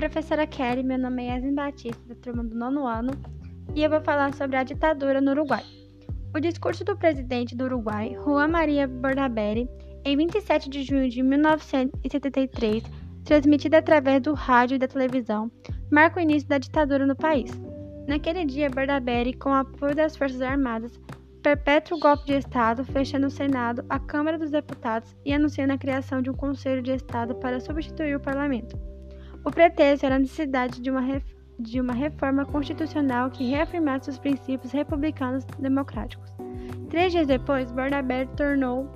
professora Kelly, meu nome é Yasmin Batista, da turma do nono ano, e eu vou falar sobre a ditadura no Uruguai. O discurso do presidente do Uruguai, Juan Maria Bordaberry, em 27 de junho de 1973, transmitido através do rádio e da televisão, marca o início da ditadura no país. Naquele dia, Bordaberry, com o apoio das Forças Armadas, perpetua o golpe de Estado, fechando o Senado, a Câmara dos Deputados e anunciando a criação de um Conselho de Estado para substituir o parlamento. O pretexto era a necessidade de uma, de uma reforma constitucional que reafirmasse os princípios republicanos democráticos. Três dias depois, Bordaberry tornou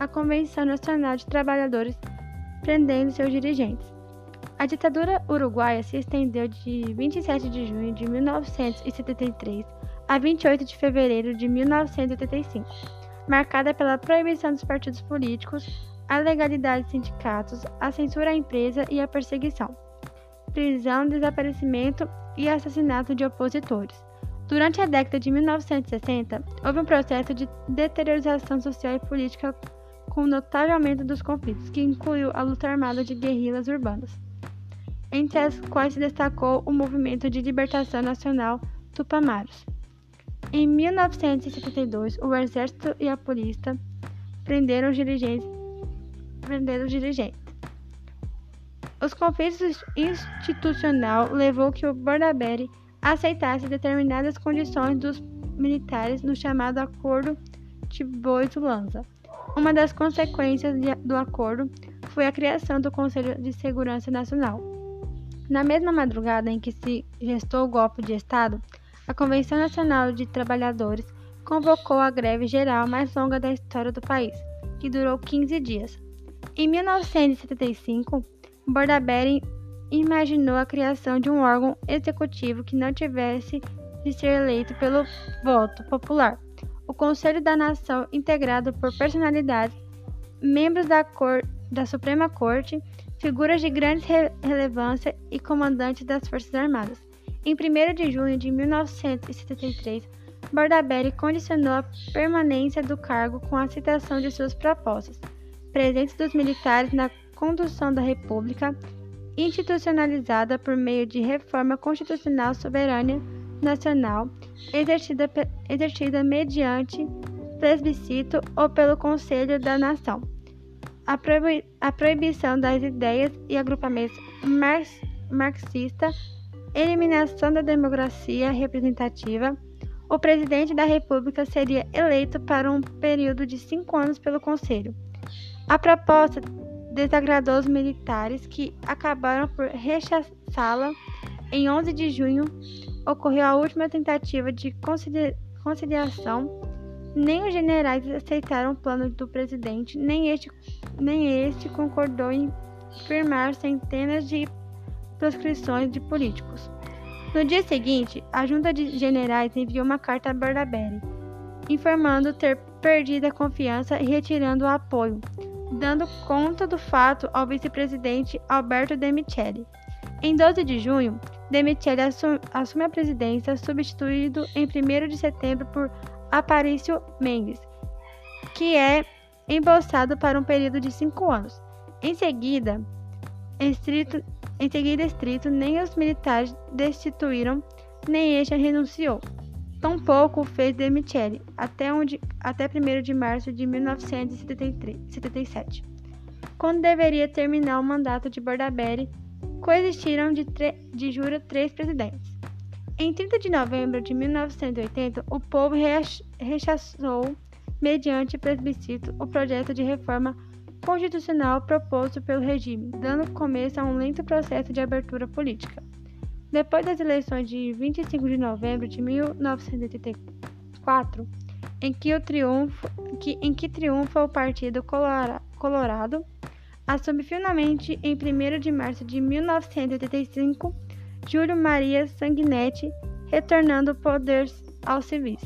a Convenção Nacional de Trabalhadores, prendendo seus dirigentes. A ditadura uruguaia se estendeu de 27 de junho de 1973 a 28 de fevereiro de 1985, marcada pela proibição dos partidos políticos, a legalidade de sindicatos, a censura à empresa e a perseguição, prisão, desaparecimento e assassinato de opositores. Durante a década de 1960, houve um processo de deteriorização social e política com notável aumento dos conflitos, que incluiu a luta armada de guerrilhas urbanas, entre as quais se destacou o Movimento de Libertação Nacional Tupamaros. Em 1972, o exército e a polícia prenderam os dirigentes. Prenderam os dirigentes. Os conflitos institucional levou que o Bordaberry aceitasse determinadas condições dos militares no chamado Acordo de Boito-Lanza. Uma das consequências do acordo foi a criação do Conselho de Segurança Nacional. Na mesma madrugada em que se gestou o golpe de Estado, a Convenção Nacional de Trabalhadores convocou a greve geral mais longa da história do país, que durou 15 dias. Em 1975, Bordaberry imaginou a criação de um órgão executivo que não tivesse de ser eleito pelo voto popular. O Conselho da Nação, integrado por personalidades, membros da, cor, da Suprema Corte, figuras de grande re relevância e comandantes das Forças Armadas. Em 1 de junho de 1973, Bordaberry condicionou a permanência do cargo com a citação de suas propostas, presentes dos militares na condução da República, institucionalizada por meio de reforma constitucional soberana nacional, exercida, exercida mediante plebiscito ou pelo Conselho da Nação. A, proibi a proibição das ideias e agrupamentos marxistas eliminação da democracia representativa, o presidente da República seria eleito para um período de cinco anos pelo Conselho. A proposta desagradou os militares, que acabaram por rechaçá-la. Em 11 de junho, ocorreu a última tentativa de conciliação. Nem os generais aceitaram o plano do presidente, nem este, nem este concordou em firmar centenas de proscrições de políticos. No dia seguinte, a junta de generais enviou uma carta a Bordaberry, informando ter perdido a confiança e retirando o apoio, dando conta do fato ao vice-presidente Alberto De Michele. Em 12 de junho, De Michele assume a presidência, substituído em 1 de setembro por Aparício Mendes, que é embolsado para um período de cinco anos. Em seguida, estrito, em seguida estrito, nem os militares destituíram, nem este renunciou. Tampouco fez de Michele, até, onde, até 1 de março de 1977, quando deveria terminar o mandato de Bordaberry, coexistiram de, de juro três presidentes. Em 30 de novembro de 1980, o povo rechaçou, mediante plebiscito, o projeto de reforma constitucional proposto pelo regime, dando começo a um lento processo de abertura política. Depois das eleições de 25 de novembro de 1984, em que, o triunfo, que, em que triunfa o Partido Colorado, assume finalmente em 1 de março de 1985 Júlio Maria Sanguinetti, retornando o poder aos civis.